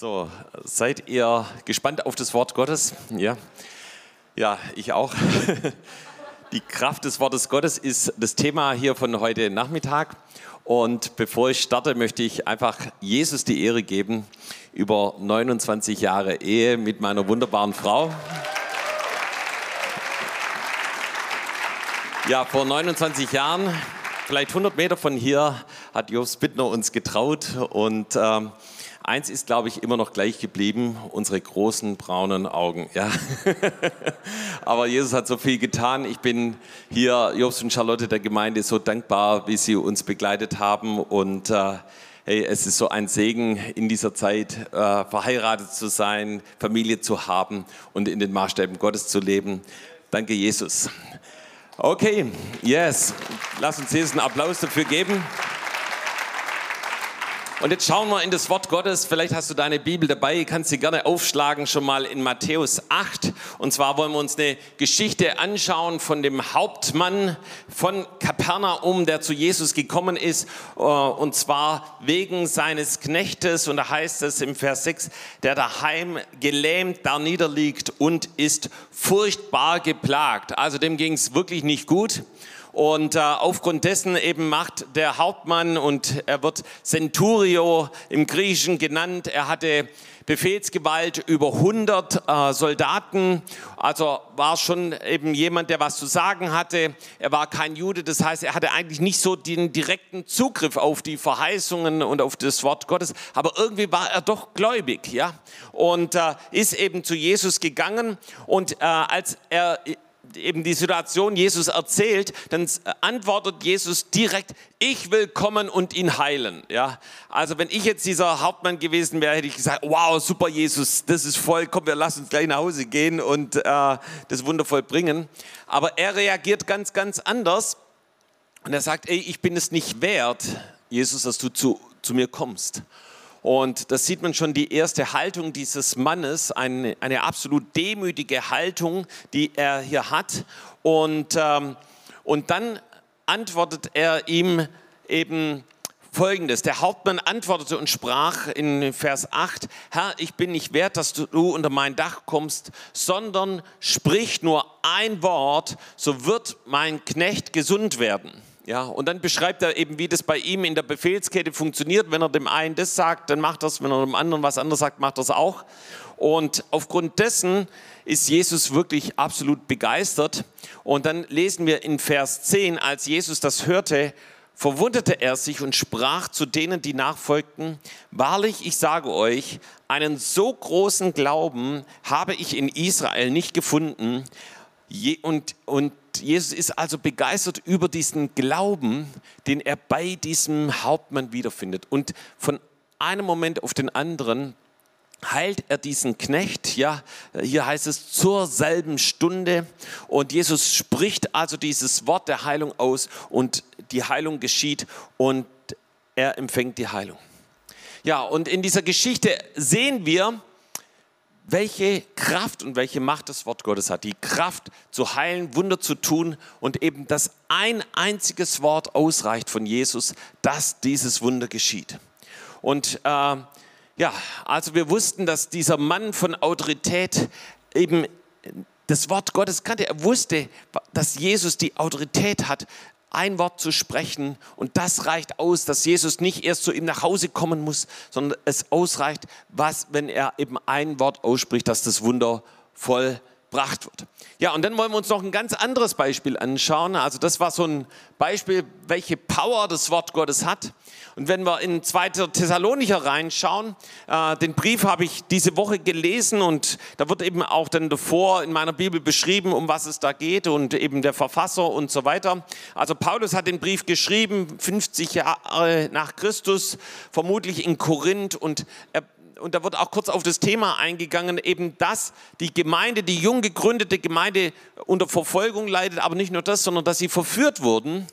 So, seid ihr gespannt auf das Wort Gottes? Ja, ja, ich auch. Die Kraft des Wortes Gottes ist das Thema hier von heute Nachmittag. Und bevor ich starte, möchte ich einfach Jesus die Ehre geben über 29 Jahre Ehe mit meiner wunderbaren Frau. Ja, vor 29 Jahren, vielleicht 100 Meter von hier, hat Jobs Bittner uns getraut und ähm, Eins ist, glaube ich, immer noch gleich geblieben, unsere großen braunen Augen. Ja. Aber Jesus hat so viel getan. Ich bin hier, Jobs und Charlotte der Gemeinde, so dankbar, wie sie uns begleitet haben. Und äh, hey, es ist so ein Segen in dieser Zeit, äh, verheiratet zu sein, Familie zu haben und in den Maßstäben Gottes zu leben. Danke, Jesus. Okay, yes. Lass uns Jesus einen Applaus dafür geben. Und jetzt schauen wir in das Wort Gottes. Vielleicht hast du deine Bibel dabei, kannst sie gerne aufschlagen, schon mal in Matthäus 8. Und zwar wollen wir uns eine Geschichte anschauen von dem Hauptmann von Kapernaum, der zu Jesus gekommen ist. Äh, und zwar wegen seines Knechtes. Und da heißt es im Vers 6, der daheim gelähmt da niederliegt und ist furchtbar geplagt. Also dem ging es wirklich nicht gut. Und äh, aufgrund dessen eben macht der Hauptmann und er wird Centurio im Griechischen genannt. Er hatte Befehlsgewalt über 100 äh, Soldaten, also war schon eben jemand, der was zu sagen hatte. Er war kein Jude, das heißt, er hatte eigentlich nicht so den direkten Zugriff auf die Verheißungen und auf das Wort Gottes, aber irgendwie war er doch gläubig, ja, und äh, ist eben zu Jesus gegangen. Und äh, als er eben die Situation Jesus erzählt, dann antwortet Jesus direkt, ich will kommen und ihn heilen. Ja, also wenn ich jetzt dieser Hauptmann gewesen wäre, hätte ich gesagt, wow, super Jesus, das ist voll, komm, wir lassen uns gleich nach Hause gehen und äh, das wundervoll bringen. Aber er reagiert ganz, ganz anders und er sagt, ey, ich bin es nicht wert, Jesus, dass du zu, zu mir kommst. Und das sieht man schon die erste Haltung dieses Mannes, eine, eine absolut demütige Haltung, die er hier hat. Und, ähm, und dann antwortet er ihm eben Folgendes. Der Hauptmann antwortete und sprach in Vers 8, Herr, ich bin nicht wert, dass du unter mein Dach kommst, sondern sprich nur ein Wort, so wird mein Knecht gesund werden. Ja, und dann beschreibt er eben, wie das bei ihm in der Befehlskette funktioniert. Wenn er dem einen das sagt, dann macht er es. Wenn er dem anderen was anderes sagt, macht er es auch. Und aufgrund dessen ist Jesus wirklich absolut begeistert. Und dann lesen wir in Vers 10, als Jesus das hörte, verwunderte er sich und sprach zu denen, die nachfolgten, wahrlich, ich sage euch, einen so großen Glauben habe ich in Israel nicht gefunden. Und, und Jesus ist also begeistert über diesen Glauben, den er bei diesem Hauptmann wiederfindet. Und von einem Moment auf den anderen heilt er diesen Knecht, ja, hier heißt es zur selben Stunde und Jesus spricht also dieses Wort der Heilung aus und die Heilung geschieht und er empfängt die Heilung. Ja, und in dieser Geschichte sehen wir, welche Kraft und welche Macht das Wort Gottes hat. Die Kraft zu heilen, Wunder zu tun und eben, dass ein einziges Wort ausreicht von Jesus, dass dieses Wunder geschieht. Und äh, ja, also wir wussten, dass dieser Mann von Autorität eben das Wort Gottes kannte. Er wusste, dass Jesus die Autorität hat, ein Wort zu sprechen und das reicht aus, dass Jesus nicht erst zu ihm nach Hause kommen muss, sondern es ausreicht, was, wenn er eben ein Wort ausspricht, dass das Wunder vollbracht wird. Ja, und dann wollen wir uns noch ein ganz anderes Beispiel anschauen. Also das war so ein Beispiel, welche Power das Wort Gottes hat. Und wenn wir in 2. Thessalonicher reinschauen, äh, den Brief habe ich diese Woche gelesen und da wird eben auch dann davor in meiner Bibel beschrieben, um was es da geht und eben der Verfasser und so weiter. Also Paulus hat den Brief geschrieben, 50 Jahre nach Christus, vermutlich in Korinth und er und da wird auch kurz auf das Thema eingegangen, eben dass die Gemeinde, die jung gegründete Gemeinde unter Verfolgung leidet, aber nicht nur das, sondern dass sie verführt wurden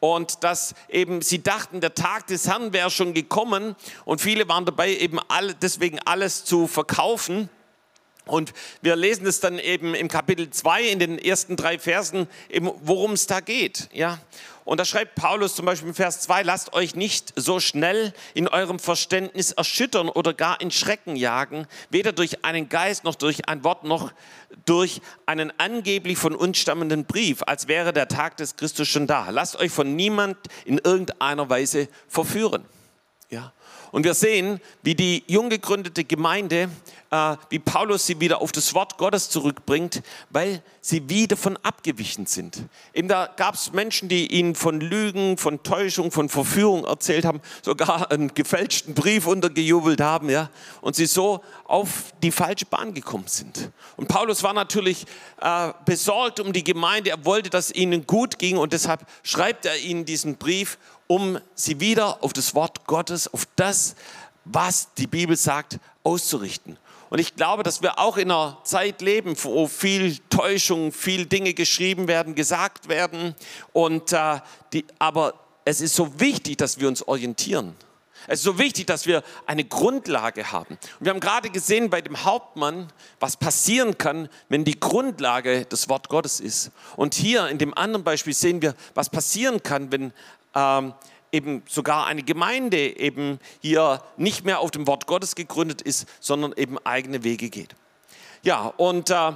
und dass eben sie dachten, der Tag des Herrn wäre schon gekommen und viele waren dabei, eben alle, deswegen alles zu verkaufen. Und wir lesen es dann eben im Kapitel 2 in den ersten drei Versen, worum es da geht. Ja? Und da schreibt Paulus zum Beispiel im Vers 2, lasst euch nicht so schnell in eurem Verständnis erschüttern oder gar in Schrecken jagen, weder durch einen Geist noch durch ein Wort noch durch einen angeblich von uns stammenden Brief, als wäre der Tag des Christus schon da. Lasst euch von niemand in irgendeiner Weise verführen. Ja. Und wir sehen, wie die jung gegründete Gemeinde, äh, wie Paulus sie wieder auf das Wort Gottes zurückbringt, weil sie wieder von abgewichen sind. Eben da gab es Menschen, die ihnen von Lügen, von Täuschung, von Verführung erzählt haben, sogar einen gefälschten Brief untergejubelt haben, ja, und sie so auf die falsche Bahn gekommen sind. Und Paulus war natürlich äh, besorgt um die Gemeinde, er wollte, dass ihnen gut ging und deshalb schreibt er ihnen diesen Brief um sie wieder auf das Wort Gottes, auf das, was die Bibel sagt, auszurichten. Und ich glaube, dass wir auch in einer Zeit leben, wo viel Täuschung, viel Dinge geschrieben werden, gesagt werden. Und, äh, die, aber es ist so wichtig, dass wir uns orientieren. Es ist so wichtig, dass wir eine Grundlage haben. Und wir haben gerade gesehen bei dem Hauptmann, was passieren kann, wenn die Grundlage das Wort Gottes ist. Und hier in dem anderen Beispiel sehen wir, was passieren kann, wenn ähm, eben sogar eine Gemeinde eben hier nicht mehr auf dem Wort Gottes gegründet ist, sondern eben eigene Wege geht. Ja, und äh,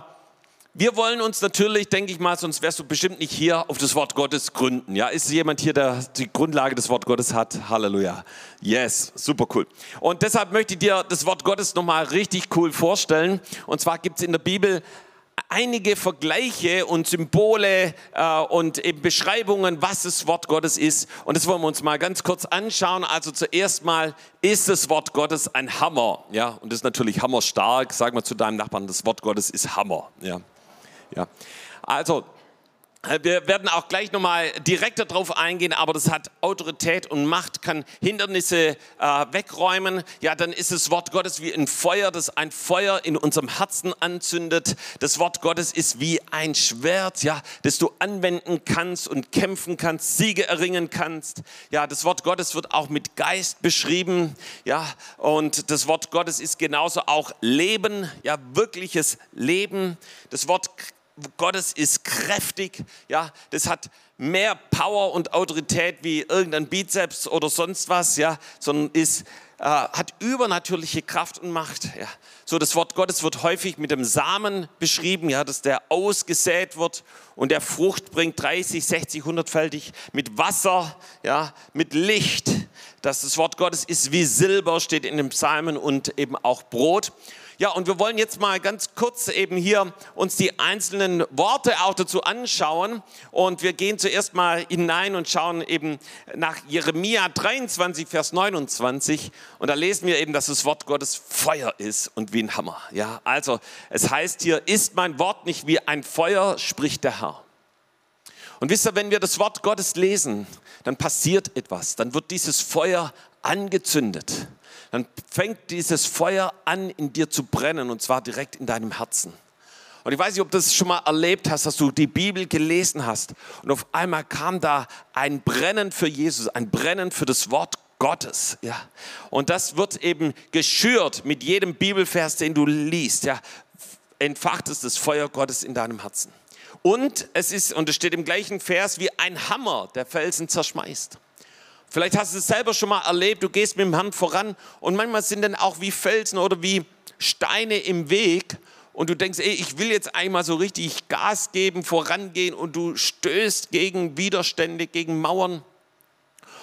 wir wollen uns natürlich, denke ich mal, sonst wärst du bestimmt nicht hier auf das Wort Gottes gründen. Ja, ist jemand hier, der die Grundlage des Wort Gottes hat? Halleluja. Yes, super cool. Und deshalb möchte ich dir das Wort Gottes nochmal richtig cool vorstellen. Und zwar gibt es in der Bibel einige Vergleiche und Symbole äh, und eben Beschreibungen, was das Wort Gottes ist. Und das wollen wir uns mal ganz kurz anschauen. Also zuerst mal ist das Wort Gottes ein Hammer. Ja, und das ist natürlich hammerstark. Sag mal zu deinem Nachbarn, das Wort Gottes ist Hammer. Ja, ja. Also wir werden auch gleich nochmal direkter darauf eingehen, aber das hat Autorität und Macht, kann Hindernisse äh, wegräumen. Ja, dann ist das Wort Gottes wie ein Feuer, das ein Feuer in unserem Herzen anzündet. Das Wort Gottes ist wie ein Schwert, ja, das du anwenden kannst und kämpfen kannst, Siege erringen kannst. Ja, das Wort Gottes wird auch mit Geist beschrieben. Ja, und das Wort Gottes ist genauso auch Leben, ja, wirkliches Leben. Das Wort Gottes ist kräftig, ja, das hat mehr Power und Autorität wie irgendein Bizeps oder sonst was, ja, sondern ist, äh, hat übernatürliche Kraft und Macht. Ja. So, das Wort Gottes wird häufig mit dem Samen beschrieben, ja, dass der ausgesät wird und der Frucht bringt 30, 60, 100-fältig mit Wasser, ja, mit Licht. Dass das Wort Gottes ist wie Silber, steht in den Psalmen und eben auch Brot. Ja, und wir wollen jetzt mal ganz kurz eben hier uns die einzelnen Worte auch dazu anschauen. Und wir gehen zuerst mal hinein und schauen eben nach Jeremia 23, Vers 29. Und da lesen wir eben, dass das Wort Gottes Feuer ist und wie ein Hammer. Ja, also es heißt hier, ist mein Wort nicht wie ein Feuer, spricht der Herr. Und wisst ihr, wenn wir das Wort Gottes lesen, dann passiert etwas. Dann wird dieses Feuer angezündet dann fängt dieses Feuer an, in dir zu brennen und zwar direkt in deinem Herzen. Und ich weiß nicht, ob du das schon mal erlebt hast, dass du die Bibel gelesen hast und auf einmal kam da ein Brennen für Jesus, ein Brennen für das Wort Gottes, ja. Und das wird eben geschürt mit jedem Bibelvers, den du liest, ja. Entfacht es das Feuer Gottes in deinem Herzen. Und es ist, und es steht im gleichen Vers, wie ein Hammer, der Felsen zerschmeißt. Vielleicht hast du es selber schon mal erlebt, du gehst mit dem Herrn voran und manchmal sind dann auch wie Felsen oder wie Steine im Weg und du denkst, ey, ich will jetzt einmal so richtig Gas geben, vorangehen und du stößt gegen Widerstände, gegen Mauern.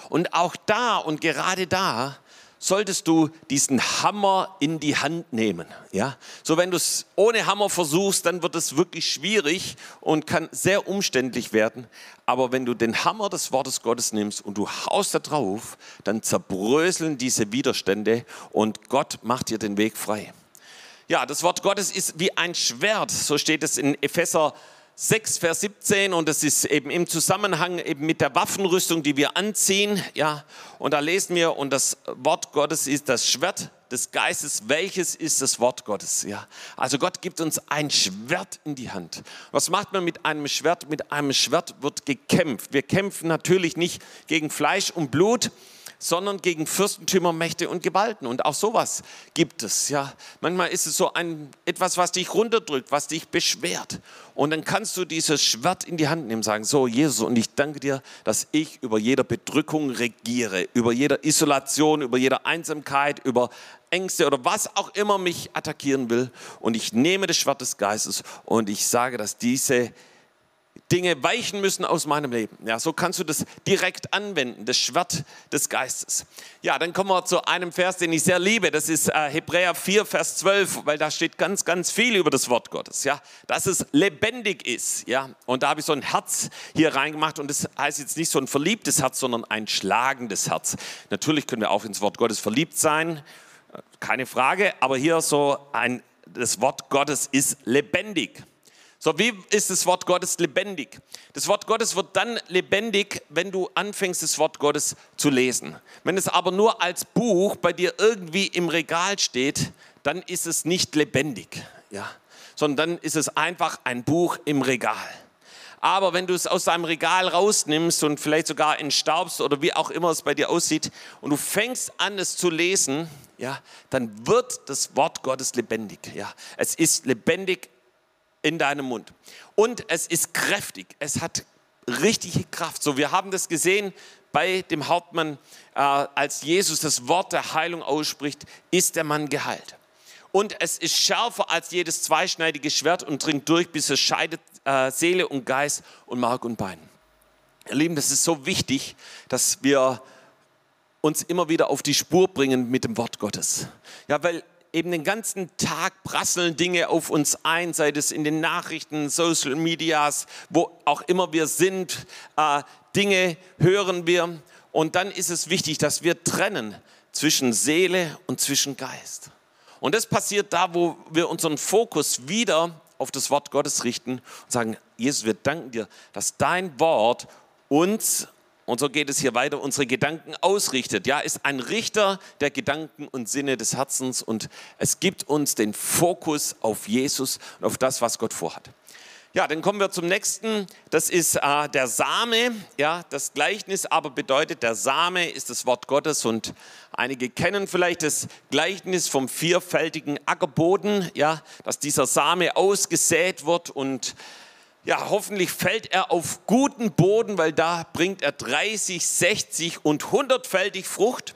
Und auch da und gerade da solltest du diesen Hammer in die Hand nehmen. Ja? So wenn du es ohne Hammer versuchst, dann wird es wirklich schwierig und kann sehr umständlich werden. Aber wenn du den Hammer des Wortes Gottes nimmst und du haust da drauf, dann zerbröseln diese Widerstände und Gott macht dir den Weg frei. Ja, das Wort Gottes ist wie ein Schwert, so steht es in Epheser 6, Vers 17 und das ist eben im Zusammenhang eben mit der Waffenrüstung, die wir anziehen. Ja, und da lesen wir, und das Wort Gottes ist das Schwert des Geistes. Welches ist das Wort Gottes? Ja, also Gott gibt uns ein Schwert in die Hand. Was macht man mit einem Schwert? Mit einem Schwert wird gekämpft. Wir kämpfen natürlich nicht gegen Fleisch und Blut, sondern gegen Fürstentümer, Mächte und Gewalten. Und auch sowas gibt es. Ja, manchmal ist es so ein etwas, was dich runterdrückt, was dich beschwert. Und dann kannst du dieses Schwert in die Hand nehmen, sagen: So, Jesus, und ich danke dir, dass ich über jeder Bedrückung regiere, über jeder Isolation, über jeder Einsamkeit, über Ängste oder was auch immer mich attackieren will. Und ich nehme das Schwert des Geistes und ich sage, dass diese Dinge weichen müssen aus meinem Leben. Ja, so kannst du das direkt anwenden, das Schwert des Geistes. Ja, dann kommen wir zu einem Vers, den ich sehr liebe. Das ist äh, Hebräer 4, Vers 12, weil da steht ganz, ganz viel über das Wort Gottes. Ja, dass es lebendig ist. Ja, und da habe ich so ein Herz hier reingemacht und das heißt jetzt nicht so ein verliebtes Herz, sondern ein schlagendes Herz. Natürlich können wir auch ins Wort Gottes verliebt sein, keine Frage, aber hier so ein, das Wort Gottes ist lebendig. So, wie ist das Wort Gottes lebendig? Das Wort Gottes wird dann lebendig, wenn du anfängst, das Wort Gottes zu lesen. Wenn es aber nur als Buch bei dir irgendwie im Regal steht, dann ist es nicht lebendig, ja, sondern dann ist es einfach ein Buch im Regal. Aber wenn du es aus deinem Regal rausnimmst und vielleicht sogar entstaubst oder wie auch immer es bei dir aussieht und du fängst an, es zu lesen, ja, dann wird das Wort Gottes lebendig. Ja, es ist lebendig in deinem Mund. Und es ist kräftig, es hat richtige Kraft. So, wir haben das gesehen bei dem Hauptmann, äh, als Jesus das Wort der Heilung ausspricht, ist der Mann geheilt. Und es ist schärfer als jedes zweischneidige Schwert und dringt durch, bis es scheidet äh, Seele und Geist und Mark und Bein. Ihr Lieben, das ist so wichtig, dass wir uns immer wieder auf die Spur bringen mit dem Wort Gottes. Ja, weil eben den ganzen Tag prasseln Dinge auf uns ein, sei es in den Nachrichten, Social Medias, wo auch immer wir sind, äh, Dinge hören wir. Und dann ist es wichtig, dass wir trennen zwischen Seele und zwischen Geist. Und das passiert da, wo wir unseren Fokus wieder auf das Wort Gottes richten und sagen, Jesus, wir danken dir, dass dein Wort uns und so geht es hier weiter, unsere Gedanken ausrichtet. Ja, ist ein Richter der Gedanken und Sinne des Herzens und es gibt uns den Fokus auf Jesus und auf das, was Gott vorhat. Ja, dann kommen wir zum nächsten. Das ist äh, der Same. Ja, das Gleichnis aber bedeutet, der Same ist das Wort Gottes und einige kennen vielleicht das Gleichnis vom vierfältigen Ackerboden. Ja, dass dieser Same ausgesät wird und ja, hoffentlich fällt er auf guten Boden, weil da bringt er 30, 60 und 100-fältig Frucht.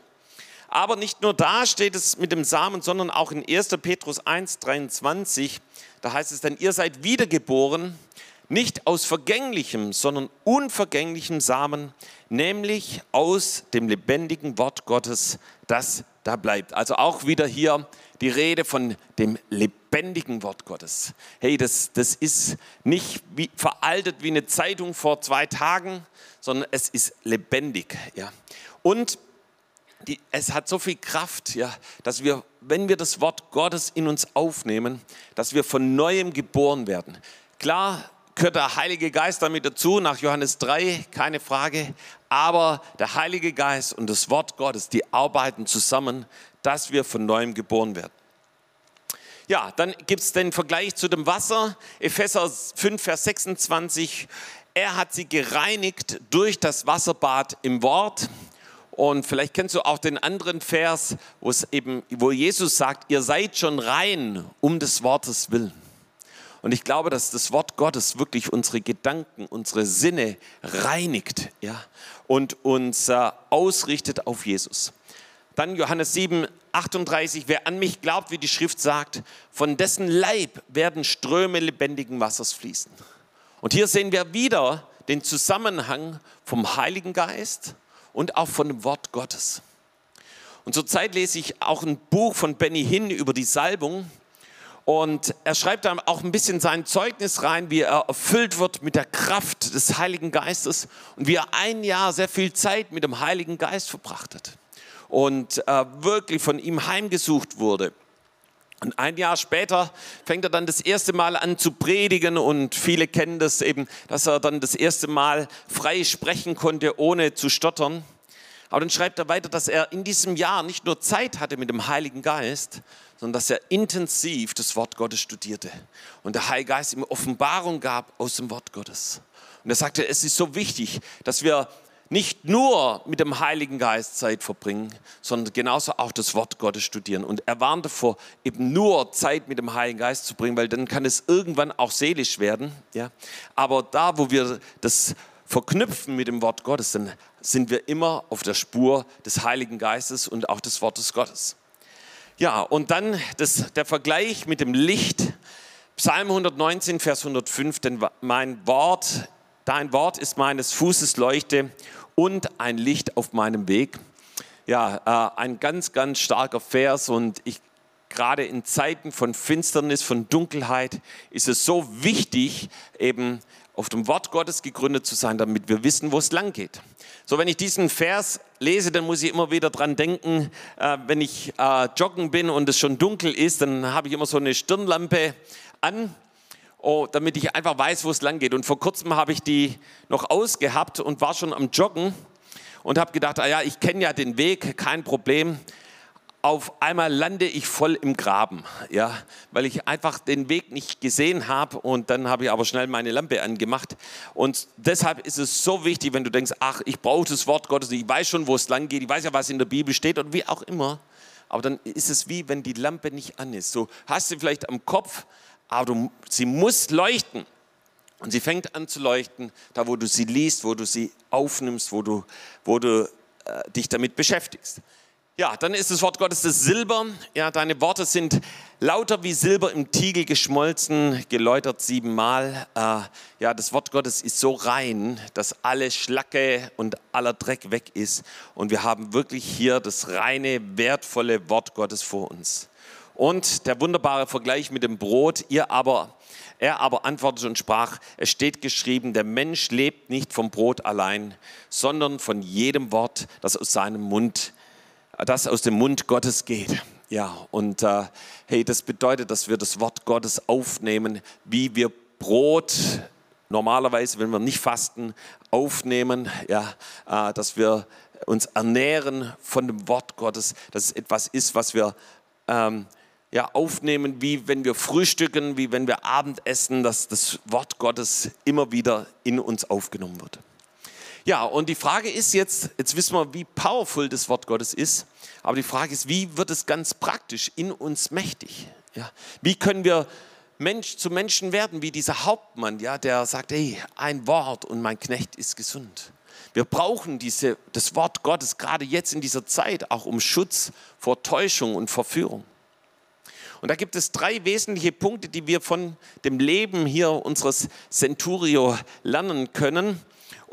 Aber nicht nur da steht es mit dem Samen, sondern auch in 1. Petrus 1, 23. Da heißt es dann, ihr seid wiedergeboren, nicht aus vergänglichem, sondern unvergänglichem Samen, nämlich aus dem lebendigen Wort Gottes, das da bleibt. Also auch wieder hier die Rede von dem lebendigen Wort Gottes. Hey, das, das ist nicht wie, veraltet wie eine Zeitung vor zwei Tagen, sondern es ist lebendig. Ja. Und die, es hat so viel Kraft, ja, dass wir, wenn wir das Wort Gottes in uns aufnehmen, dass wir von neuem geboren werden. Klar gehört der Heilige Geist damit dazu, nach Johannes 3, keine Frage. Aber der Heilige Geist und das Wort Gottes, die arbeiten zusammen, dass wir von neuem geboren werden. Ja, dann gibt es den Vergleich zu dem Wasser. Epheser 5, Vers 26. Er hat sie gereinigt durch das Wasserbad im Wort. Und vielleicht kennst du auch den anderen Vers, wo es eben, wo Jesus sagt, ihr seid schon rein um des Wortes willen. Und ich glaube, dass das Wort Gottes wirklich unsere Gedanken, unsere Sinne reinigt, ja, und uns äh, ausrichtet auf Jesus. Dann Johannes 7, 38, wer an mich glaubt, wie die Schrift sagt, von dessen Leib werden Ströme lebendigen Wassers fließen. Und hier sehen wir wieder den Zusammenhang vom Heiligen Geist und auch von dem Wort Gottes. Und zurzeit lese ich auch ein Buch von Benny Hinn über die Salbung. Und er schreibt dann auch ein bisschen sein Zeugnis rein, wie er erfüllt wird mit der Kraft des Heiligen Geistes und wie er ein Jahr sehr viel Zeit mit dem Heiligen Geist verbracht hat und äh, wirklich von ihm heimgesucht wurde. Und ein Jahr später fängt er dann das erste Mal an zu predigen und viele kennen das eben, dass er dann das erste Mal frei sprechen konnte, ohne zu stottern. Aber dann schreibt er weiter, dass er in diesem Jahr nicht nur Zeit hatte mit dem Heiligen Geist, sondern dass er intensiv das Wort Gottes studierte und der Heilige Geist ihm Offenbarung gab aus dem Wort Gottes. Und er sagte, es ist so wichtig, dass wir nicht nur mit dem Heiligen Geist Zeit verbringen, sondern genauso auch das Wort Gottes studieren. Und er warnt davor, eben nur Zeit mit dem Heiligen Geist zu bringen, weil dann kann es irgendwann auch seelisch werden. Ja? Aber da, wo wir das verknüpfen mit dem Wort Gottes, dann sind wir immer auf der Spur des Heiligen Geistes und auch des Wortes Gottes. Ja, und dann das, der Vergleich mit dem Licht. Psalm 119, Vers 105, denn mein Wort Dein Wort ist meines Fußes Leuchte und ein Licht auf meinem Weg. Ja, äh, ein ganz, ganz starker Vers und ich gerade in Zeiten von Finsternis, von Dunkelheit ist es so wichtig, eben auf dem Wort Gottes gegründet zu sein, damit wir wissen, wo es lang geht. So, wenn ich diesen Vers lese, dann muss ich immer wieder dran denken, äh, wenn ich äh, joggen bin und es schon dunkel ist, dann habe ich immer so eine Stirnlampe an oh, damit ich einfach weiß, wo es lang geht. Und vor kurzem habe ich die noch ausgehabt und war schon am Joggen und habe gedacht, ah ja, ich kenne ja den Weg, kein Problem. Auf einmal lande ich voll im Graben, ja, weil ich einfach den Weg nicht gesehen habe und dann habe ich aber schnell meine Lampe angemacht. Und deshalb ist es so wichtig, wenn du denkst, ach, ich brauche das Wort Gottes, ich weiß schon, wo es lang geht, ich weiß ja, was in der Bibel steht und wie auch immer. Aber dann ist es wie, wenn die Lampe nicht an ist. So hast du vielleicht am Kopf aber du, sie muss leuchten. Und sie fängt an zu leuchten, da wo du sie liest, wo du sie aufnimmst, wo du, wo du äh, dich damit beschäftigst. Ja, dann ist das Wort Gottes das Silber. Ja, deine Worte sind lauter wie Silber im Tiegel geschmolzen, geläutert siebenmal. Äh, ja, das Wort Gottes ist so rein, dass alle Schlacke und aller Dreck weg ist. Und wir haben wirklich hier das reine, wertvolle Wort Gottes vor uns. Und der wunderbare Vergleich mit dem Brot, ihr aber, er aber antwortete und sprach, es steht geschrieben, der Mensch lebt nicht vom Brot allein, sondern von jedem Wort, das aus seinem Mund, das aus dem Mund Gottes geht. Ja, und äh, hey, das bedeutet, dass wir das Wort Gottes aufnehmen, wie wir Brot normalerweise, wenn wir nicht fasten, aufnehmen, ja, äh, dass wir uns ernähren von dem Wort Gottes, dass es etwas ist, was wir ähm, ja, aufnehmen, wie wenn wir frühstücken, wie wenn wir Abendessen, dass das Wort Gottes immer wieder in uns aufgenommen wird. Ja, und die Frage ist jetzt, jetzt wissen wir, wie powerful das Wort Gottes ist, aber die Frage ist, wie wird es ganz praktisch in uns mächtig? Ja, wie können wir Mensch zu Menschen werden, wie dieser Hauptmann, ja, der sagt, hey, ein Wort und mein Knecht ist gesund. Wir brauchen diese, das Wort Gottes gerade jetzt in dieser Zeit, auch um Schutz vor Täuschung und Verführung. Und da gibt es drei wesentliche Punkte, die wir von dem Leben hier unseres Centurio lernen können.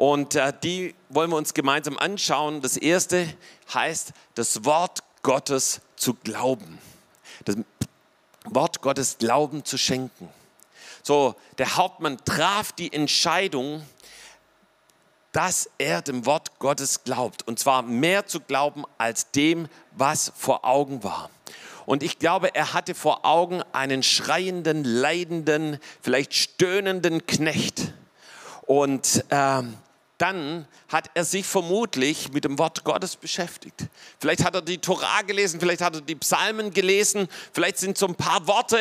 Und äh, die wollen wir uns gemeinsam anschauen. Das erste heißt, das Wort Gottes zu glauben. Das Wort Gottes Glauben zu schenken. So, der Hauptmann traf die Entscheidung, dass er dem Wort Gottes glaubt. Und zwar mehr zu glauben als dem, was vor Augen war. Und ich glaube, er hatte vor Augen einen schreienden, leidenden, vielleicht stöhnenden Knecht. Und äh, dann hat er sich vermutlich mit dem Wort Gottes beschäftigt. Vielleicht hat er die Torah gelesen, vielleicht hat er die Psalmen gelesen, vielleicht sind so ein paar Worte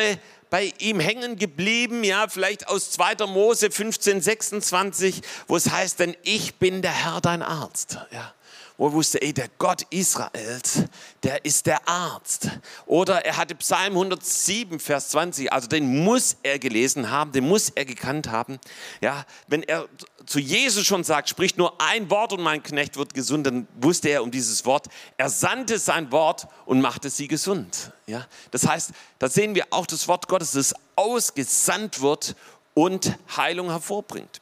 bei ihm hängen geblieben, ja, vielleicht aus 2. Mose 15, 26, wo es heißt, denn ich bin der Herr dein Arzt. Ja wo er wusste, ey, der Gott Israels, der ist der Arzt. Oder er hatte Psalm 107, Vers 20, also den muss er gelesen haben, den muss er gekannt haben. Ja, wenn er zu Jesus schon sagt, spricht nur ein Wort und mein Knecht wird gesund, dann wusste er um dieses Wort. Er sandte sein Wort und machte sie gesund. Ja, das heißt, da sehen wir auch das Wort Gottes, das ausgesandt wird und Heilung hervorbringt.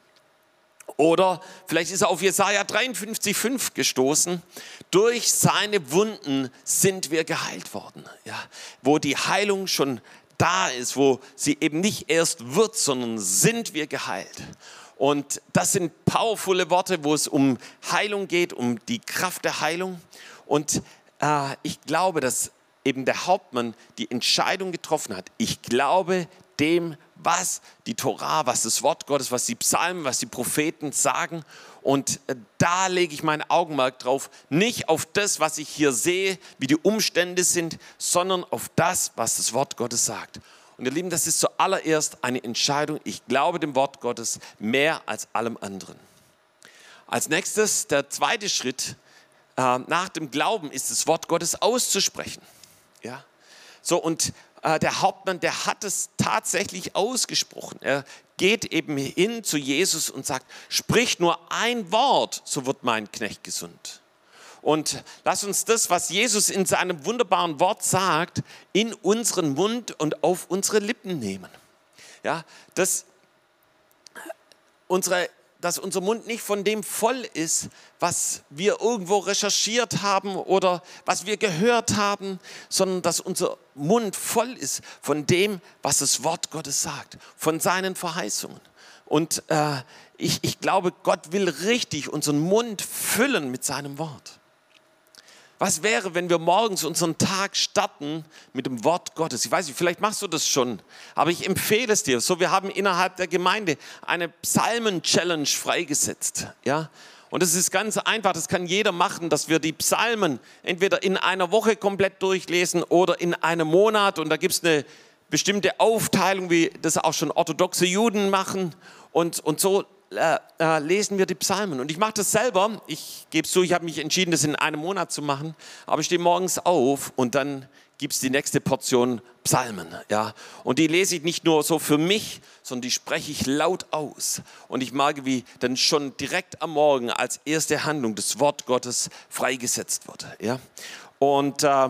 Oder vielleicht ist er auf Jesaja 53,5 gestoßen. Durch seine Wunden sind wir geheilt worden. Ja, wo die Heilung schon da ist, wo sie eben nicht erst wird, sondern sind wir geheilt. Und das sind powervolle Worte, wo es um Heilung geht, um die Kraft der Heilung. Und äh, ich glaube, dass eben der Hauptmann die Entscheidung getroffen hat. Ich glaube dem, was die Torah, was das Wort Gottes, was die Psalmen, was die Propheten sagen. Und äh, da lege ich mein Augenmerk drauf, nicht auf das, was ich hier sehe, wie die Umstände sind, sondern auf das, was das Wort Gottes sagt. Und ihr Lieben, das ist zuallererst eine Entscheidung. Ich glaube dem Wort Gottes mehr als allem anderen. Als nächstes, der zweite Schritt äh, nach dem Glauben ist das Wort Gottes auszusprechen. Ja? So, und der Hauptmann, der hat es tatsächlich ausgesprochen. Er geht eben hin zu Jesus und sagt, sprich nur ein Wort, so wird mein Knecht gesund. Und lass uns das, was Jesus in seinem wunderbaren Wort sagt, in unseren Mund und auf unsere Lippen nehmen. Ja, dass, unsere, dass unser Mund nicht von dem voll ist, was wir irgendwo recherchiert haben oder was wir gehört haben, sondern dass unser Mund voll ist von dem, was das Wort Gottes sagt, von seinen Verheißungen. Und äh, ich, ich glaube, Gott will richtig unseren Mund füllen mit seinem Wort. Was wäre, wenn wir morgens unseren Tag starten mit dem Wort Gottes? Ich weiß nicht, vielleicht machst du das schon, aber ich empfehle es dir. So, wir haben innerhalb der Gemeinde eine Psalmen-Challenge freigesetzt. Ja? Und es ist ganz einfach, das kann jeder machen, dass wir die Psalmen entweder in einer Woche komplett durchlesen oder in einem Monat. Und da gibt es eine bestimmte Aufteilung, wie das auch schon orthodoxe Juden machen. Und, und so äh, äh, lesen wir die Psalmen. Und ich mache das selber. Ich gebe es zu, ich habe mich entschieden, das in einem Monat zu machen. Aber ich stehe morgens auf und dann gibt es die nächste Portion Psalmen. Ja? Und die lese ich nicht nur so für mich, sondern die spreche ich laut aus. Und ich merke, wie dann schon direkt am Morgen als erste Handlung das Wort Gottes freigesetzt wird. Ja? Und äh,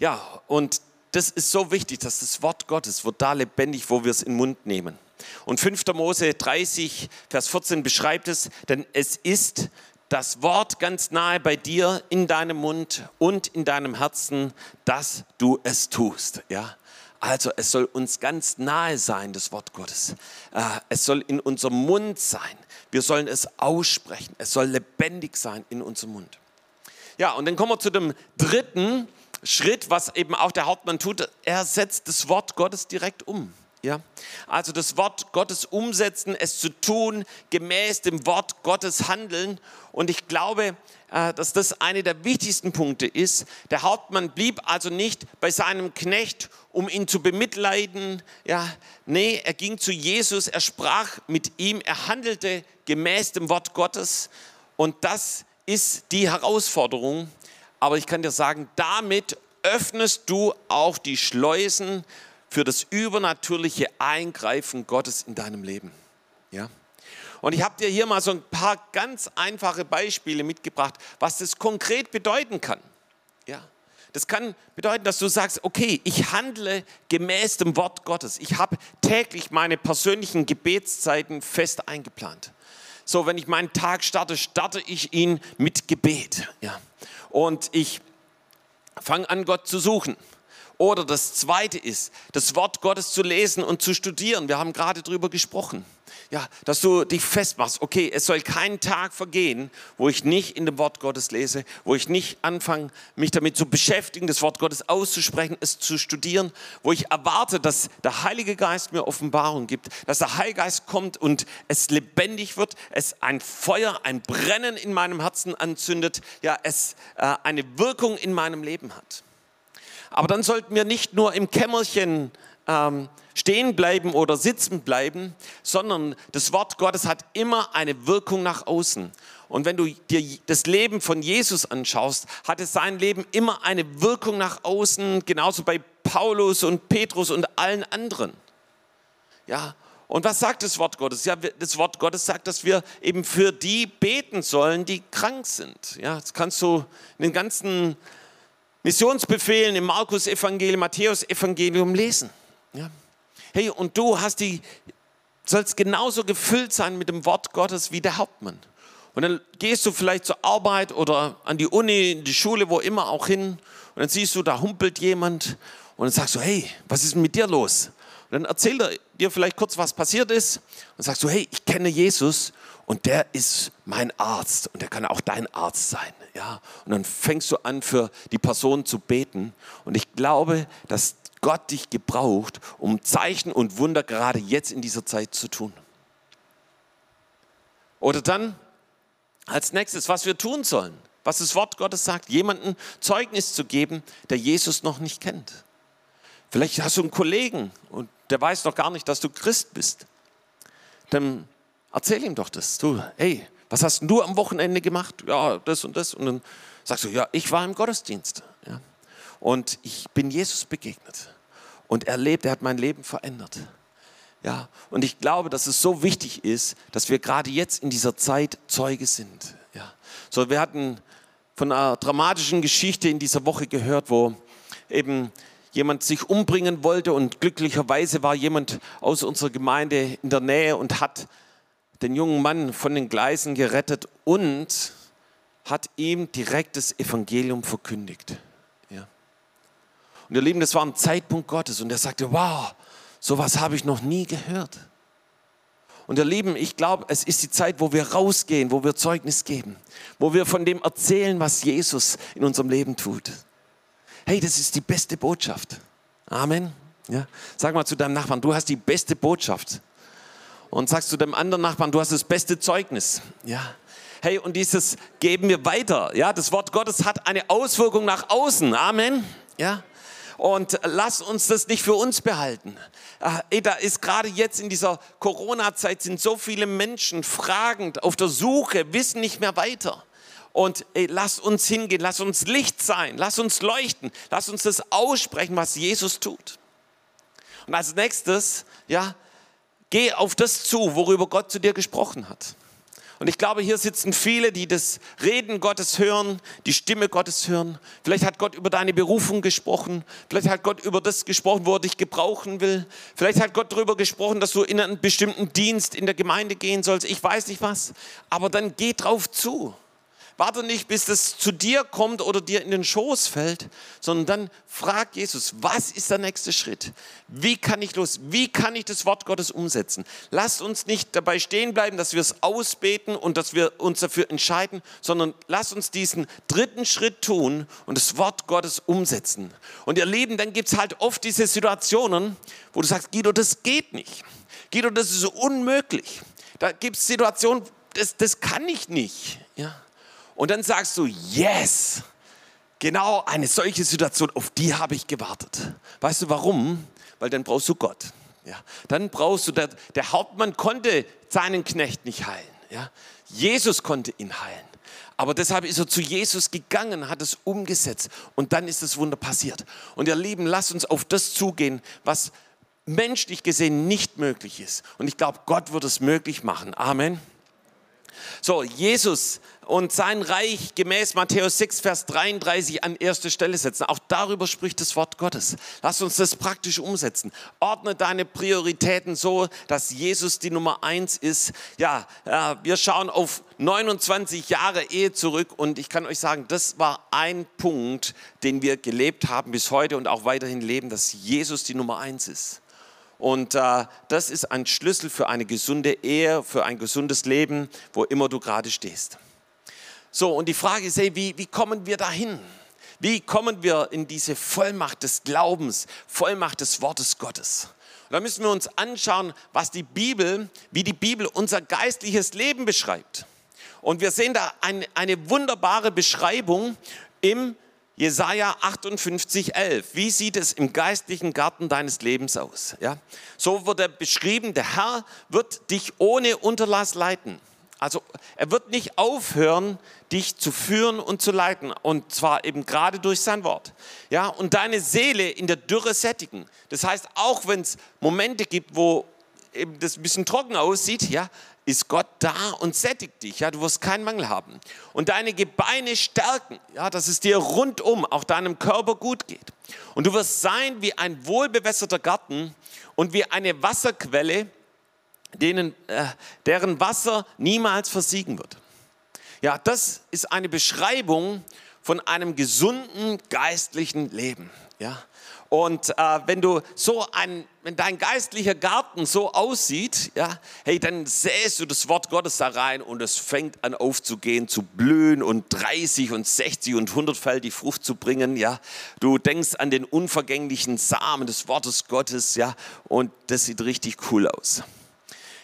ja, und das ist so wichtig, dass das Wort Gottes wird da lebendig, wo wir es in den Mund nehmen. Und 5. Mose 30, Vers 14 beschreibt es, denn es ist das Wort ganz nahe bei dir in deinem Mund und in deinem Herzen, dass du es tust. Ja? Also es soll uns ganz nahe sein, das Wort Gottes. Äh, es soll in unserem Mund sein. Wir sollen es aussprechen. Es soll lebendig sein in unserem Mund. Ja, und dann kommen wir zu dem dritten Schritt, was eben auch der Hauptmann tut. Er setzt das Wort Gottes direkt um. Ja? Also das Wort Gottes umsetzen, es zu tun, gemäß dem Wort Gottes handeln. Und ich glaube, äh, dass das eine der wichtigsten Punkte ist. Der Hauptmann blieb also nicht bei seinem Knecht, um ihn zu bemitleiden. Ja, nee, er ging zu Jesus, er sprach mit ihm, er handelte gemäß dem Wort Gottes. Und das ist die Herausforderung. Aber ich kann dir sagen, damit öffnest du auch die Schleusen für das übernatürliche Eingreifen Gottes in deinem Leben. Ja? Und ich habe dir hier mal so ein paar ganz einfache Beispiele mitgebracht, was das konkret bedeuten kann. Ja? Das kann bedeuten, dass du sagst, okay, ich handle gemäß dem Wort Gottes. Ich habe täglich meine persönlichen Gebetszeiten fest eingeplant. So, wenn ich meinen Tag starte, starte ich ihn mit Gebet. Ja. Und ich fange an, Gott zu suchen. Oder das zweite ist, das Wort Gottes zu lesen und zu studieren. Wir haben gerade darüber gesprochen. Ja, dass du dich festmachst, okay, es soll kein Tag vergehen, wo ich nicht in dem Wort Gottes lese, wo ich nicht anfange, mich damit zu beschäftigen, das Wort Gottes auszusprechen, es zu studieren, wo ich erwarte, dass der Heilige Geist mir Offenbarung gibt, dass der Heilige Geist kommt und es lebendig wird, es ein Feuer, ein Brennen in meinem Herzen anzündet, ja, es äh, eine Wirkung in meinem Leben hat. Aber dann sollten wir nicht nur im Kämmerchen ähm, stehen bleiben oder sitzen bleiben, sondern das Wort Gottes hat immer eine Wirkung nach außen. Und wenn du dir das Leben von Jesus anschaust, hatte sein Leben immer eine Wirkung nach außen, genauso bei Paulus und Petrus und allen anderen. Ja, und was sagt das Wort Gottes? Ja, das Wort Gottes sagt, dass wir eben für die beten sollen, die krank sind. Ja, das kannst du in den ganzen Missionsbefehlen im Markus-Evangelium, Matthäus-Evangelium lesen. Ja. Hey, und du hast die, sollst genauso gefüllt sein mit dem Wort Gottes wie der Hauptmann. Und dann gehst du vielleicht zur Arbeit oder an die Uni, in die Schule, wo immer auch hin. Und dann siehst du, da humpelt jemand. Und dann sagst du, hey, was ist mit dir los? Und dann erzählt er dir vielleicht kurz, was passiert ist. Und sagst du, hey, ich kenne Jesus und der ist mein Arzt und der kann auch dein Arzt sein. Ja? Und dann fängst du an, für die Person zu beten. Und ich glaube, dass Gott dich gebraucht, um Zeichen und Wunder gerade jetzt in dieser Zeit zu tun. Oder dann als nächstes, was wir tun sollen, was das Wort Gottes sagt, jemanden Zeugnis zu geben, der Jesus noch nicht kennt. Vielleicht hast du einen Kollegen und der weiß noch gar nicht, dass du Christ bist. Dann erzähl ihm doch das. Du, hey, was hast du am Wochenende gemacht? Ja, das und das. Und dann sagst du, ja, ich war im Gottesdienst. Ja. Und ich bin Jesus begegnet. Und er lebt, er hat mein Leben verändert. Ja, und ich glaube, dass es so wichtig ist, dass wir gerade jetzt in dieser Zeit Zeuge sind. Ja. So, wir hatten von einer dramatischen Geschichte in dieser Woche gehört, wo eben jemand sich umbringen wollte und glücklicherweise war jemand aus unserer Gemeinde in der Nähe und hat den jungen Mann von den Gleisen gerettet und hat ihm direkt das Evangelium verkündigt. Ja. Und ihr Lieben, das war ein Zeitpunkt Gottes und er sagte, wow, sowas habe ich noch nie gehört. Und ihr Lieben, ich glaube, es ist die Zeit, wo wir rausgehen, wo wir Zeugnis geben, wo wir von dem erzählen, was Jesus in unserem Leben tut. Hey, das ist die beste Botschaft. Amen. Ja? Sag mal zu deinem Nachbarn, du hast die beste Botschaft. Und sagst zu dem anderen Nachbarn, du hast das beste Zeugnis. Ja. Hey, und dieses geben wir weiter. Ja, das Wort Gottes hat eine Auswirkung nach außen. Amen. Ja. Und lass uns das nicht für uns behalten. Ey, da ist gerade jetzt in dieser Corona-Zeit sind so viele Menschen fragend auf der Suche, wissen nicht mehr weiter. Und ey, lass uns hingehen, lass uns Licht sein, lass uns leuchten, lass uns das aussprechen, was Jesus tut. Und als nächstes, ja, geh auf das zu, worüber Gott zu dir gesprochen hat. Und ich glaube, hier sitzen viele, die das Reden Gottes hören, die Stimme Gottes hören. Vielleicht hat Gott über deine Berufung gesprochen. Vielleicht hat Gott über das gesprochen, wo er dich gebrauchen will. Vielleicht hat Gott darüber gesprochen, dass du in einen bestimmten Dienst in der Gemeinde gehen sollst. Ich weiß nicht was. Aber dann geh drauf zu. Warte nicht, bis das zu dir kommt oder dir in den Schoß fällt, sondern dann frag Jesus, was ist der nächste Schritt? Wie kann ich los? Wie kann ich das Wort Gottes umsetzen? Lasst uns nicht dabei stehen bleiben, dass wir es ausbeten und dass wir uns dafür entscheiden, sondern lasst uns diesen dritten Schritt tun und das Wort Gottes umsetzen. Und ihr Lieben, dann gibt es halt oft diese Situationen, wo du sagst, Guido, das geht nicht. Guido, das ist unmöglich. Da gibt es Situationen, das, das kann ich nicht. Ja? Und dann sagst du, yes, genau eine solche Situation, auf die habe ich gewartet. Weißt du warum? Weil dann brauchst du Gott. Ja, dann brauchst du, der, der Hauptmann konnte seinen Knecht nicht heilen. Ja, Jesus konnte ihn heilen. Aber deshalb ist er zu Jesus gegangen, hat es umgesetzt und dann ist das Wunder passiert. Und ihr Lieben, lasst uns auf das zugehen, was menschlich gesehen nicht möglich ist. Und ich glaube, Gott wird es möglich machen. Amen. So, Jesus und sein Reich gemäß Matthäus 6, Vers 33 an erste Stelle setzen. Auch darüber spricht das Wort Gottes. Lass uns das praktisch umsetzen. Ordne deine Prioritäten so, dass Jesus die Nummer eins ist. Ja, wir schauen auf 29 Jahre Ehe zurück und ich kann euch sagen, das war ein Punkt, den wir gelebt haben bis heute und auch weiterhin leben, dass Jesus die Nummer eins ist. Und äh, das ist ein Schlüssel für eine gesunde Ehe, für ein gesundes Leben, wo immer du gerade stehst. So, und die Frage ist, hey, wie, wie kommen wir dahin? Wie kommen wir in diese Vollmacht des Glaubens, Vollmacht des Wortes Gottes? Und da müssen wir uns anschauen, was die Bibel, wie die Bibel unser geistliches Leben beschreibt. Und wir sehen da ein, eine wunderbare Beschreibung im Jesaja 58, 11. Wie sieht es im geistlichen Garten deines Lebens aus? Ja? So wird er beschrieben, der Herr wird dich ohne Unterlass leiten. Also er wird nicht aufhören, dich zu führen und zu leiten. Und zwar eben gerade durch sein Wort. Ja, und deine Seele in der Dürre sättigen. Das heißt, auch wenn es Momente gibt, wo eben das ein bisschen trocken aussieht, ja, ist Gott da und sättigt dich. Ja, du wirst keinen Mangel haben. Und deine Gebeine stärken, ja, dass es dir rundum, auch deinem Körper gut geht. Und du wirst sein wie ein wohlbewässerter Garten und wie eine Wasserquelle, denen, äh, deren Wasser niemals versiegen wird. Ja, das ist eine Beschreibung von einem gesunden geistlichen Leben. Ja, und äh, wenn du so ein, wenn dein geistlicher Garten so aussieht, ja, hey, dann säst du das Wort Gottes da rein und es fängt an aufzugehen, zu blühen und 30 und 60 und 100-fältig Frucht zu bringen, ja. Du denkst an den unvergänglichen Samen des Wortes Gottes, ja, und das sieht richtig cool aus.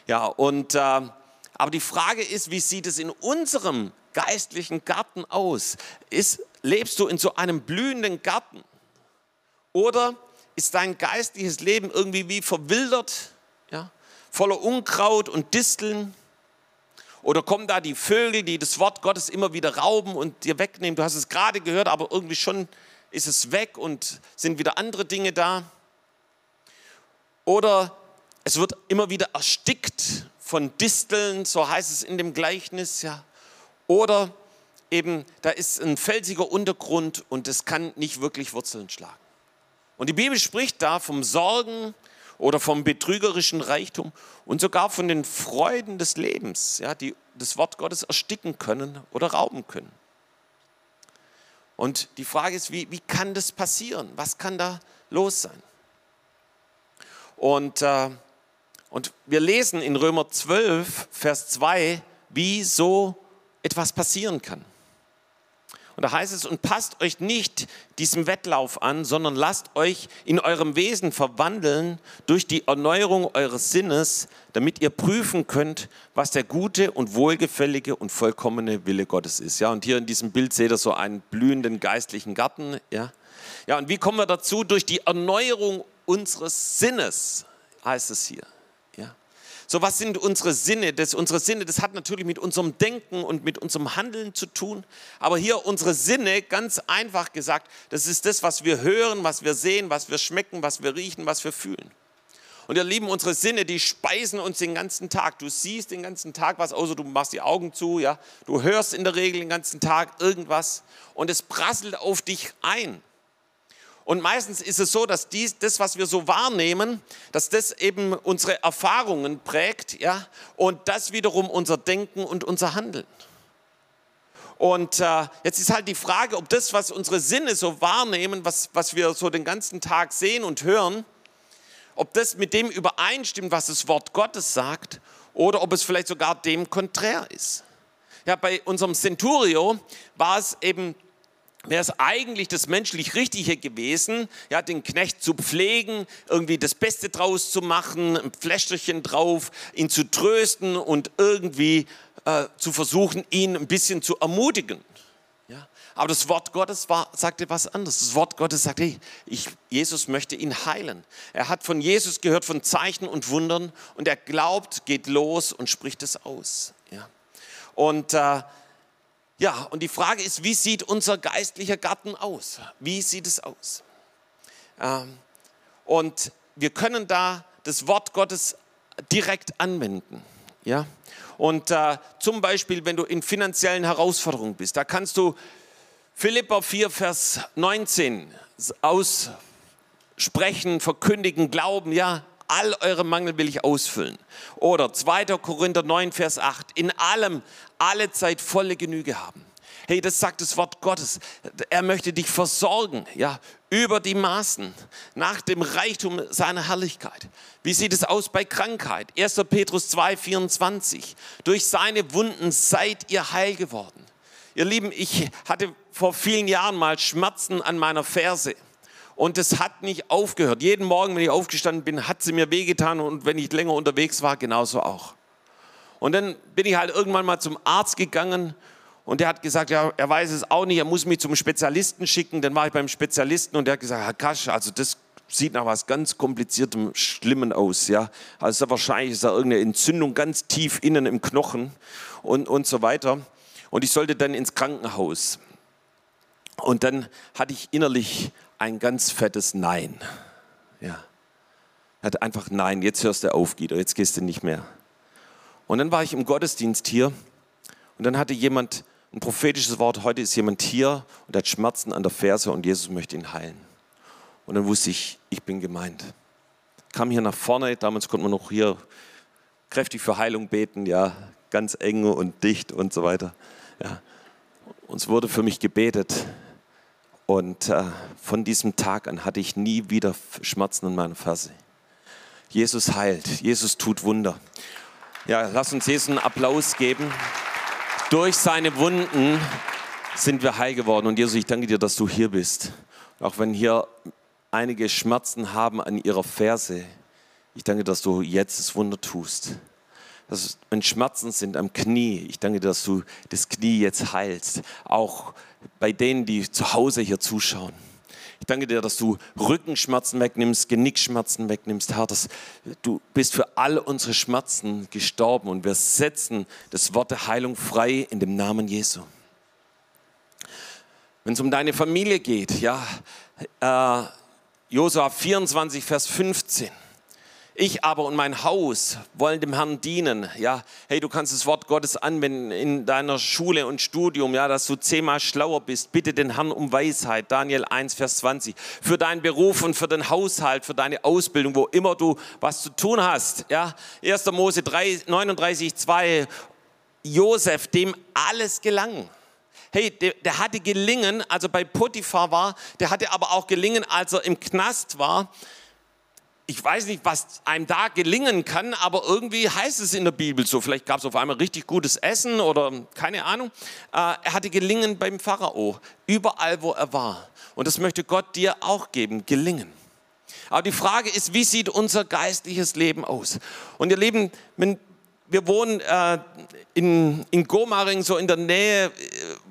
Ja, und, äh, aber die Frage ist, wie sieht es in unserem geistlichen Garten aus? Ist, lebst du in so einem blühenden Garten? Oder ist dein geistliches Leben irgendwie wie verwildert, ja? voller Unkraut und Disteln? Oder kommen da die Vögel, die das Wort Gottes immer wieder rauben und dir wegnehmen? Du hast es gerade gehört, aber irgendwie schon ist es weg und sind wieder andere Dinge da. Oder es wird immer wieder erstickt von Disteln, so heißt es in dem Gleichnis, ja. Oder eben, da ist ein felsiger Untergrund und es kann nicht wirklich Wurzeln schlagen. Und die Bibel spricht da vom Sorgen oder vom betrügerischen Reichtum und sogar von den Freuden des Lebens, ja, die das Wort Gottes ersticken können oder rauben können. Und die Frage ist, wie, wie kann das passieren? Was kann da los sein? Und, äh, und wir lesen in Römer 12, Vers 2, wie so etwas passieren kann. Und da heißt es, und passt euch nicht diesem Wettlauf an, sondern lasst euch in eurem Wesen verwandeln durch die Erneuerung eures Sinnes, damit ihr prüfen könnt, was der gute und wohlgefällige und vollkommene Wille Gottes ist. Ja, und hier in diesem Bild seht ihr so einen blühenden geistlichen Garten. Ja, ja und wie kommen wir dazu? Durch die Erneuerung unseres Sinnes, heißt es hier. So, was sind unsere Sinne? Das, unsere Sinne, das hat natürlich mit unserem Denken und mit unserem Handeln zu tun. Aber hier unsere Sinne, ganz einfach gesagt, das ist das, was wir hören, was wir sehen, was wir schmecken, was wir riechen, was wir fühlen. Und ihr Lieben, unsere Sinne, die speisen uns den ganzen Tag. Du siehst den ganzen Tag was, außer du machst die Augen zu, ja. Du hörst in der Regel den ganzen Tag irgendwas und es prasselt auf dich ein. Und meistens ist es so, dass dies, das, was wir so wahrnehmen, dass das eben unsere Erfahrungen prägt, ja, und das wiederum unser Denken und unser Handeln. Und äh, jetzt ist halt die Frage, ob das, was unsere Sinne so wahrnehmen, was, was wir so den ganzen Tag sehen und hören, ob das mit dem übereinstimmt, was das Wort Gottes sagt, oder ob es vielleicht sogar dem konträr ist. Ja, bei unserem Centurio war es eben wäre es eigentlich das menschlich Richtige gewesen, ja, den Knecht zu pflegen, irgendwie das Beste draus zu machen, ein Fläschchen drauf, ihn zu trösten und irgendwie äh, zu versuchen, ihn ein bisschen zu ermutigen. Ja. Aber das Wort Gottes war, sagte was anderes. Das Wort Gottes sagte, ich, Jesus möchte ihn heilen. Er hat von Jesus gehört, von Zeichen und Wundern und er glaubt, geht los und spricht es aus. Ja. Und äh, ja, und die Frage ist, wie sieht unser geistlicher Garten aus? Wie sieht es aus? Ähm, und wir können da das Wort Gottes direkt anwenden. Ja? Und äh, zum Beispiel, wenn du in finanziellen Herausforderungen bist, da kannst du Philippa 4, Vers 19 aussprechen, verkündigen, glauben, ja, all eure Mangel will ich ausfüllen. Oder 2. Korinther 9, Vers 8, in allem alle Zeit volle Genüge haben. Hey, das sagt das Wort Gottes. Er möchte dich versorgen, ja, über die Maßen, nach dem Reichtum seiner Herrlichkeit. Wie sieht es aus bei Krankheit? 1. Petrus 2, 24. Durch seine Wunden seid ihr heil geworden. Ihr Lieben, ich hatte vor vielen Jahren mal Schmerzen an meiner Ferse. Und es hat nicht aufgehört. Jeden Morgen, wenn ich aufgestanden bin, hat sie mir wehgetan und wenn ich länger unterwegs war, genauso auch. Und dann bin ich halt irgendwann mal zum Arzt gegangen und der hat gesagt, ja, er weiß es auch nicht, er muss mich zum Spezialisten schicken. Dann war ich beim Spezialisten und der hat gesagt, Herr Kasch, also das sieht nach was ganz kompliziertem, schlimmen aus, ja. Also wahrscheinlich ist da irgendeine Entzündung ganz tief innen im Knochen und, und so weiter. Und ich sollte dann ins Krankenhaus. Und dann hatte ich innerlich ein ganz fettes Nein. Ja. Er hat einfach Nein, jetzt hörst du auf, Guido, jetzt gehst du nicht mehr. Und dann war ich im Gottesdienst hier und dann hatte jemand ein prophetisches Wort, heute ist jemand hier und hat Schmerzen an der Ferse und Jesus möchte ihn heilen. Und dann wusste ich, ich bin gemeint. Kam hier nach vorne, damals konnte man noch hier kräftig für Heilung beten, ja, ganz eng und dicht und so weiter. Ja. Und es wurde für mich gebetet. Und äh, von diesem Tag an hatte ich nie wieder Schmerzen in meiner Ferse. Jesus heilt, Jesus tut Wunder. Ja, lass uns Jesus einen Applaus geben. Durch seine Wunden sind wir heil geworden. Und Jesus, ich danke dir, dass du hier bist. Auch wenn hier einige Schmerzen haben an ihrer Ferse, ich danke, dass du jetzt das Wunder tust. Dass, wenn Schmerzen sind am Knie, ich danke dir, dass du das Knie jetzt heilst. Auch bei denen, die zu Hause hier zuschauen. Ich danke dir, dass du Rückenschmerzen wegnimmst, Genickschmerzen wegnimmst, Herr, dass du bist für all unsere Schmerzen gestorben und wir setzen das Wort der Heilung frei in dem Namen Jesu. Wenn es um deine Familie geht, ja, äh, Josua 24, Vers 15. Ich aber und mein Haus wollen dem Herrn dienen. Ja, hey, du kannst das Wort Gottes anwenden in deiner Schule und Studium, ja, dass du zehnmal schlauer bist. Bitte den Herrn um Weisheit. Daniel 1, Vers 20. Für deinen Beruf und für den Haushalt, für deine Ausbildung, wo immer du was zu tun hast. Ja, 1. Mose 3, 39, 2. Josef, dem alles gelang. Hey, der, der hatte gelingen, also bei Potiphar war, der hatte aber auch gelingen, als er im Knast war ich weiß nicht, was einem da gelingen kann, aber irgendwie heißt es in der Bibel so. Vielleicht gab es auf einmal richtig gutes Essen oder keine Ahnung. Äh, er hatte gelingen beim Pharao, überall wo er war. Und das möchte Gott dir auch geben, gelingen. Aber die Frage ist, wie sieht unser geistliches Leben aus? Und ihr Lieben, wenn, wir wohnen äh, in, in Gomaring, so in der Nähe äh,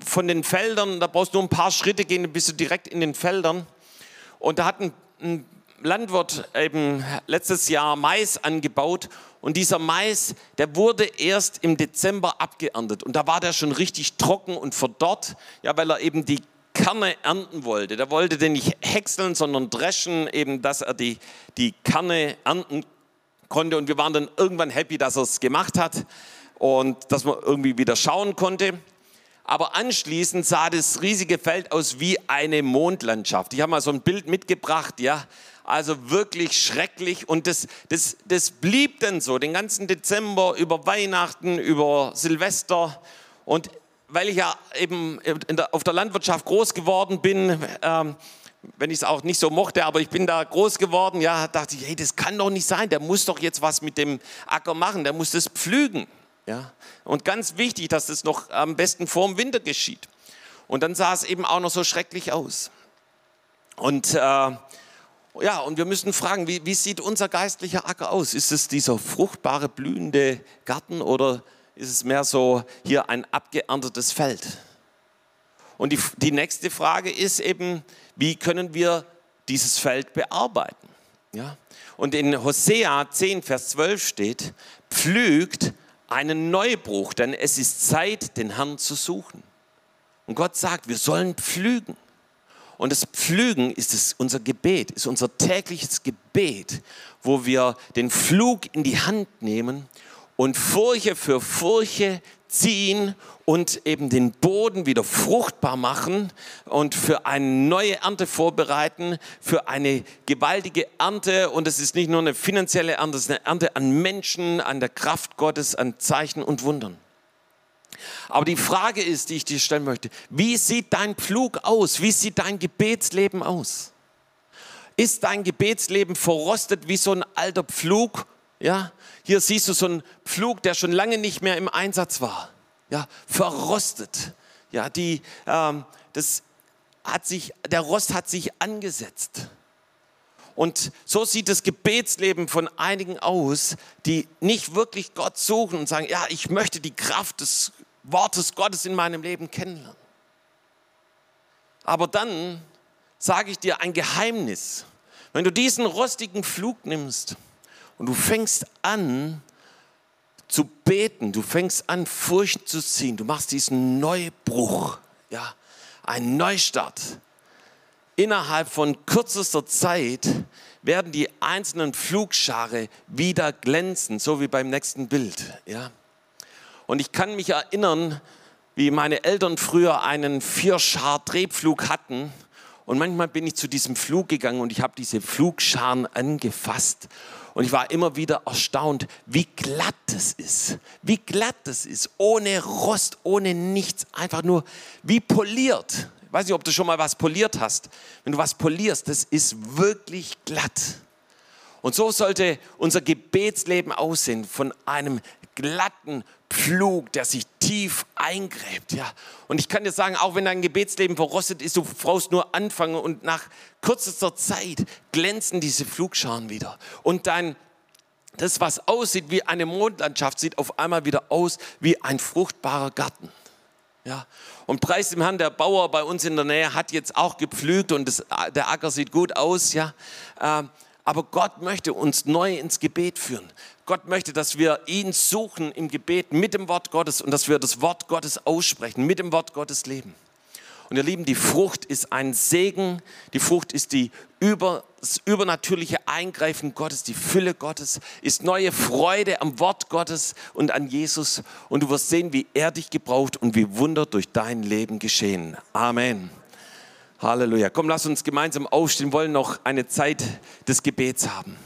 von den Feldern. Da brauchst du nur ein paar Schritte gehen, dann bist du direkt in den Feldern. Und da hat ein, ein Landwirt eben letztes Jahr Mais angebaut und dieser Mais, der wurde erst im Dezember abgeerntet und da war der schon richtig trocken und verdorrt, ja, weil er eben die Kerne ernten wollte. Der wollte den nicht häckseln, sondern dreschen, eben, dass er die, die Kerne ernten konnte. Und wir waren dann irgendwann happy, dass er es gemacht hat und dass man irgendwie wieder schauen konnte. Aber anschließend sah das riesige Feld aus wie eine Mondlandschaft. Ich habe mal so ein Bild mitgebracht, ja. Also wirklich schrecklich. Und das, das, das blieb dann so den ganzen Dezember, über Weihnachten, über Silvester. Und weil ich ja eben der, auf der Landwirtschaft groß geworden bin, ähm, wenn ich es auch nicht so mochte, aber ich bin da groß geworden, ja, dachte ich, hey, das kann doch nicht sein, der muss doch jetzt was mit dem Acker machen, der muss das pflügen. Ja? Und ganz wichtig, dass das noch am besten vor dem Winter geschieht. Und dann sah es eben auch noch so schrecklich aus. Und äh, ja, und wir müssen fragen, wie, wie sieht unser geistlicher Acker aus? Ist es dieser fruchtbare, blühende Garten oder ist es mehr so hier ein abgeerntetes Feld? Und die, die nächste Frage ist eben, wie können wir dieses Feld bearbeiten? Ja? Und in Hosea 10, Vers 12 steht, pflügt einen Neubruch, denn es ist Zeit, den Herrn zu suchen. Und Gott sagt, wir sollen pflügen. Und das Pflügen ist es, unser Gebet, ist unser tägliches Gebet, wo wir den Flug in die Hand nehmen und Furche für Furche ziehen und eben den Boden wieder fruchtbar machen und für eine neue Ernte vorbereiten, für eine gewaltige Ernte. Und es ist nicht nur eine finanzielle Ernte, es ist eine Ernte an Menschen, an der Kraft Gottes, an Zeichen und Wundern. Aber die Frage ist, die ich dir stellen möchte, wie sieht dein Pflug aus? Wie sieht dein Gebetsleben aus? Ist dein Gebetsleben verrostet wie so ein alter Pflug? Ja, hier siehst du so einen Pflug, der schon lange nicht mehr im Einsatz war. Ja, verrostet. Ja, die, ähm, das hat sich, der Rost hat sich angesetzt. Und so sieht das Gebetsleben von einigen aus, die nicht wirklich Gott suchen und sagen, ja, ich möchte die Kraft des Wortes Gottes in meinem Leben kennenlernen. Aber dann sage ich dir ein Geheimnis. Wenn du diesen rostigen Flug nimmst und du fängst an zu beten, du fängst an Furcht zu ziehen, du machst diesen Neubruch, ja, einen Neustart. Innerhalb von kürzester Zeit werden die einzelnen Flugschare wieder glänzen, so wie beim nächsten Bild, ja. Und ich kann mich erinnern, wie meine Eltern früher einen Vierschar-Drehpflug hatten. Und manchmal bin ich zu diesem Flug gegangen und ich habe diese Flugscharen angefasst. Und ich war immer wieder erstaunt, wie glatt es ist. Wie glatt es ist. Ohne Rost, ohne nichts. Einfach nur wie poliert. Ich weiß nicht, ob du schon mal was poliert hast. Wenn du was polierst, das ist wirklich glatt. Und so sollte unser Gebetsleben aussehen, von einem glatten Pflug, der sich tief eingräbt. Ja. Und ich kann dir sagen, auch wenn dein Gebetsleben verrostet ist, du brauchst nur anfangen und nach kürzester Zeit glänzen diese Flugscharen wieder. Und dein das, was aussieht wie eine Mondlandschaft, sieht auf einmal wieder aus wie ein fruchtbarer Garten. Ja. Und preis dem Herrn, der Bauer bei uns in der Nähe hat jetzt auch gepflügt und das, der Acker sieht gut aus. Ja. Ähm, aber Gott möchte uns neu ins Gebet führen. Gott möchte, dass wir ihn suchen im Gebet mit dem Wort Gottes und dass wir das Wort Gottes aussprechen, mit dem Wort Gottes leben. Und ihr Lieben, die Frucht ist ein Segen, die Frucht ist die über, das übernatürliche Eingreifen Gottes, die Fülle Gottes, ist neue Freude am Wort Gottes und an Jesus. Und du wirst sehen, wie er dich gebraucht und wie Wunder durch dein Leben geschehen. Amen. Halleluja. Komm, lass uns gemeinsam aufstehen, wollen noch eine Zeit des Gebets haben.